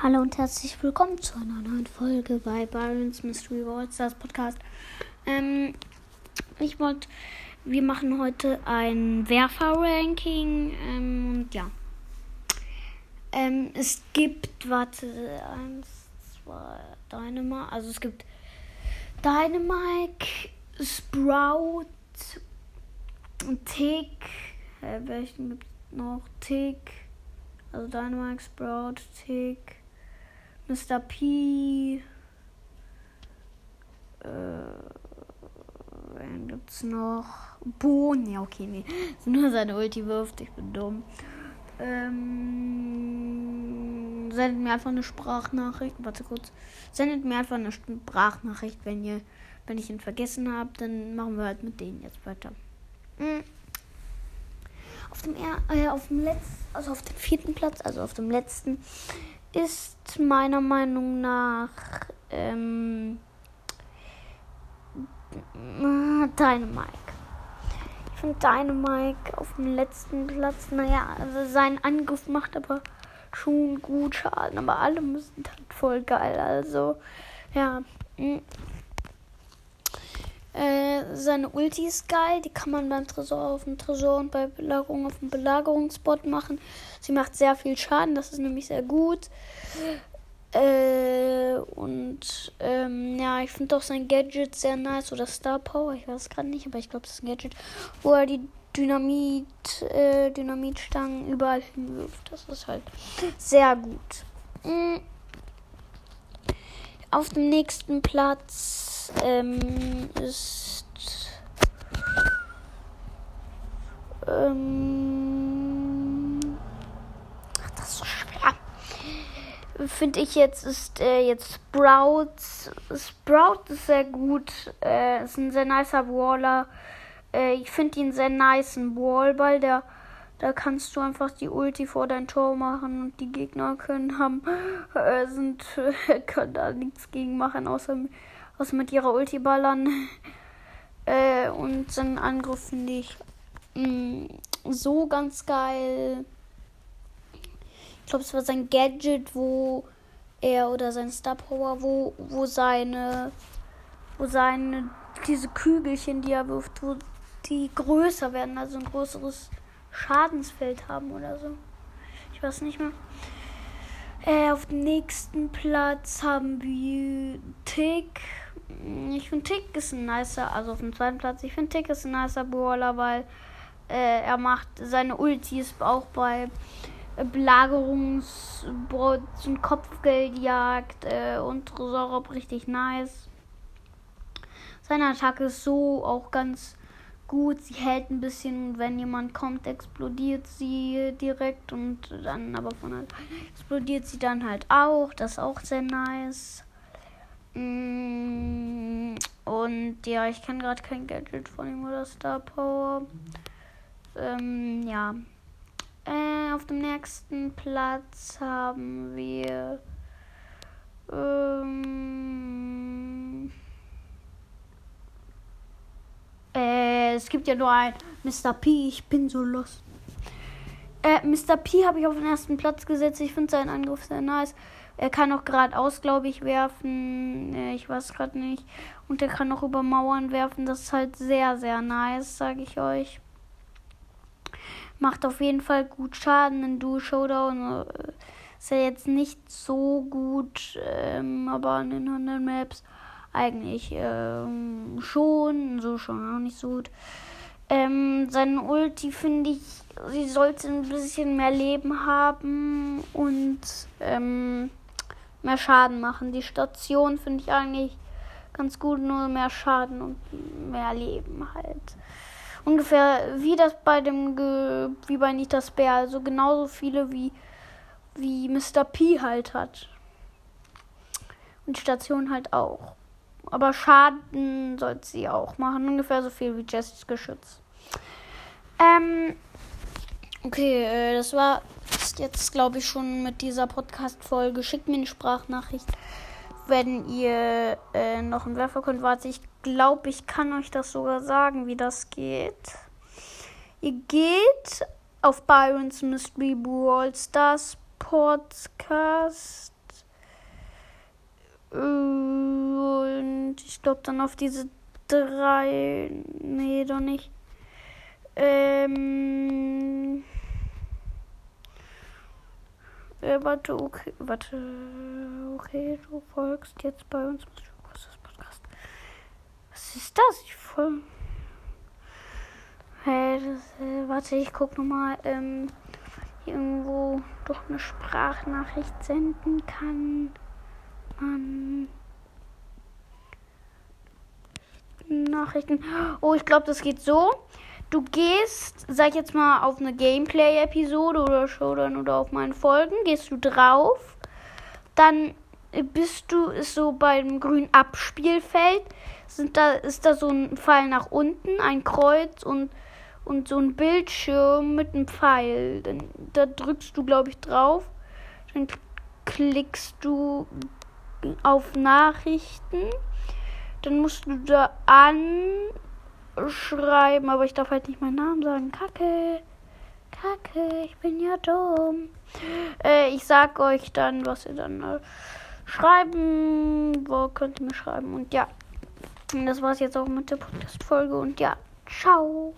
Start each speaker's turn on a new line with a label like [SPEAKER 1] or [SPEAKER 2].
[SPEAKER 1] Hallo und herzlich willkommen zu einer neuen Folge bei Byron's Mystery World Stars Podcast. Ähm, ich wollte, wir machen heute ein Werfer-Ranking. Ähm, und ja. Ähm, es gibt, warte, eins, zwei, Dynamite. Also es gibt Dynamite, Sprout, Tick. Äh, welchen gibt es noch? Tick. Also Dynamite, Sprout, Tick. Mr. P. Äh, wen gibt's noch? Bohnen. Ja, okay, nee. Nur seine Ulti wirft. Ich bin dumm. Ähm, sendet mir einfach eine Sprachnachricht. Warte kurz. Sendet mir einfach eine Sprachnachricht, wenn ihr, wenn ich ihn vergessen habe. Dann machen wir halt mit denen jetzt weiter. Mhm. Auf dem, äh, auf dem letzten, also auf dem vierten Platz, also auf dem letzten, ist meiner Meinung nach ähm, Dynamike. Ich finde Dynamike auf dem letzten Platz, naja, also sein Angriff macht aber schon gut Schaden, aber alle müssen halt voll geil, also ja. Äh, seine Ulti ist geil. Die kann man beim Tresor auf dem Tresor und bei Belagerung auf dem Belagerungsspot machen. Sie macht sehr viel Schaden. Das ist nämlich sehr gut. Äh, und ähm, ja, ich finde auch sein Gadget sehr nice. Oder Star Power, ich weiß gerade nicht, aber ich glaube, es ist ein Gadget, wo er die Dynamit, äh, Dynamitstangen überall hinwirft. Das ist halt sehr gut. Mhm. Auf dem nächsten Platz ähm, ist ähm, ach, das ist so schwer. Finde ich jetzt ist äh, jetzt Sprout. Sprout ist sehr gut. Äh, ist ein sehr nicer Waller. Äh, ich finde ihn sehr nice, ein Wallball, der da kannst du einfach die Ulti vor dein Tor machen und die Gegner können haben äh, sind können da nichts gegen machen außer was mit ihrer Ulti ballern. Äh, und seinen Angriff finde ich mh, mm, so ganz geil. Ich glaube, es war sein Gadget, wo er oder sein Star Power, wo, wo seine, wo seine, diese Kügelchen, die er wirft, wo die größer werden, also ein größeres Schadensfeld haben oder so. Ich weiß nicht mehr. Äh, auf dem nächsten Platz haben wir Tick. Ich finde Tick ist ein nicer, also auf dem zweiten Platz, ich finde Tick ist ein nicer Brawler, weil äh, er macht seine Ultis auch bei äh, Belagerungsbots und Kopfgeldjagd äh, und Tresorraub richtig nice. Seine Attacke ist so auch ganz gut. Sie hält ein bisschen, wenn jemand kommt, explodiert sie direkt und dann aber von halt explodiert sie dann halt auch. Das ist auch sehr nice. Mm, und ja, ich kann gerade kein Gadget von ihm oder Star Power. Ähm, ja. Äh, auf dem nächsten Platz haben wir. Ähm, äh, es gibt ja nur ein Mr. P. Ich bin so lost. Äh, Mr. P habe ich auf den ersten Platz gesetzt. Ich finde seinen Angriff sehr nice. Er kann auch geradeaus, glaube ich, werfen. Äh, ich weiß gerade nicht. Und er kann auch über Mauern werfen. Das ist halt sehr, sehr nice, sage ich euch. Macht auf jeden Fall gut Schaden in Dual Showdown. Äh, ist ja jetzt nicht so gut, ähm, aber in den anderen Maps eigentlich ähm, schon. So schon auch nicht so gut. Ähm, seine Ulti finde ich, sie sollte ein bisschen mehr Leben haben und ähm, mehr Schaden machen. Die Station finde ich eigentlich ganz gut, nur mehr Schaden und mehr Leben halt. Ungefähr wie das bei dem Ge wie bei Nita Bär, also genauso viele wie wie Mr. P halt hat. Und die Station halt auch. Aber Schaden sollte sie auch machen. Ungefähr so viel wie Jessys Geschütz. Ähm. Okay, äh, das war jetzt, glaube ich, schon mit dieser Podcast-Folge. Schickt mir eine Sprachnachricht, wenn ihr äh, noch einen Werfer könnt. Warte, ich glaube, ich kann euch das sogar sagen, wie das geht. Ihr geht auf Byron's Mystery Brawl Stars Podcast. Und ich glaube dann auf diese drei. Nee, doch nicht. Ähm. Äh, warte, okay, warte. Okay, du folgst jetzt bei uns. Was ist das Podcast? Was ist das? Ich folge. Hey, das, äh, warte, ich guck nochmal, ähm, irgendwo doch eine Sprachnachricht senden kann. Man. Nachrichten. Oh, ich glaube, das geht so. Du gehst, sag ich jetzt mal, auf eine Gameplay-Episode oder Showdown oder auf meinen Folgen, gehst du drauf, dann bist du ist so beim grünen Abspielfeld, sind da, ist da so ein Pfeil nach unten, ein Kreuz und, und so ein Bildschirm mit einem Pfeil. Dann, da drückst du, glaube ich, drauf. Dann klickst du auf Nachrichten. Dann musst du da anschreiben, aber ich darf halt nicht meinen Namen sagen. Kacke. Kacke, ich bin ja dumm. Äh, ich sag euch dann, was ihr dann äh, schreiben. Wo könnt ihr mir schreiben? Und ja, das war's jetzt auch mit der Podcast-Folge. Und ja, ciao.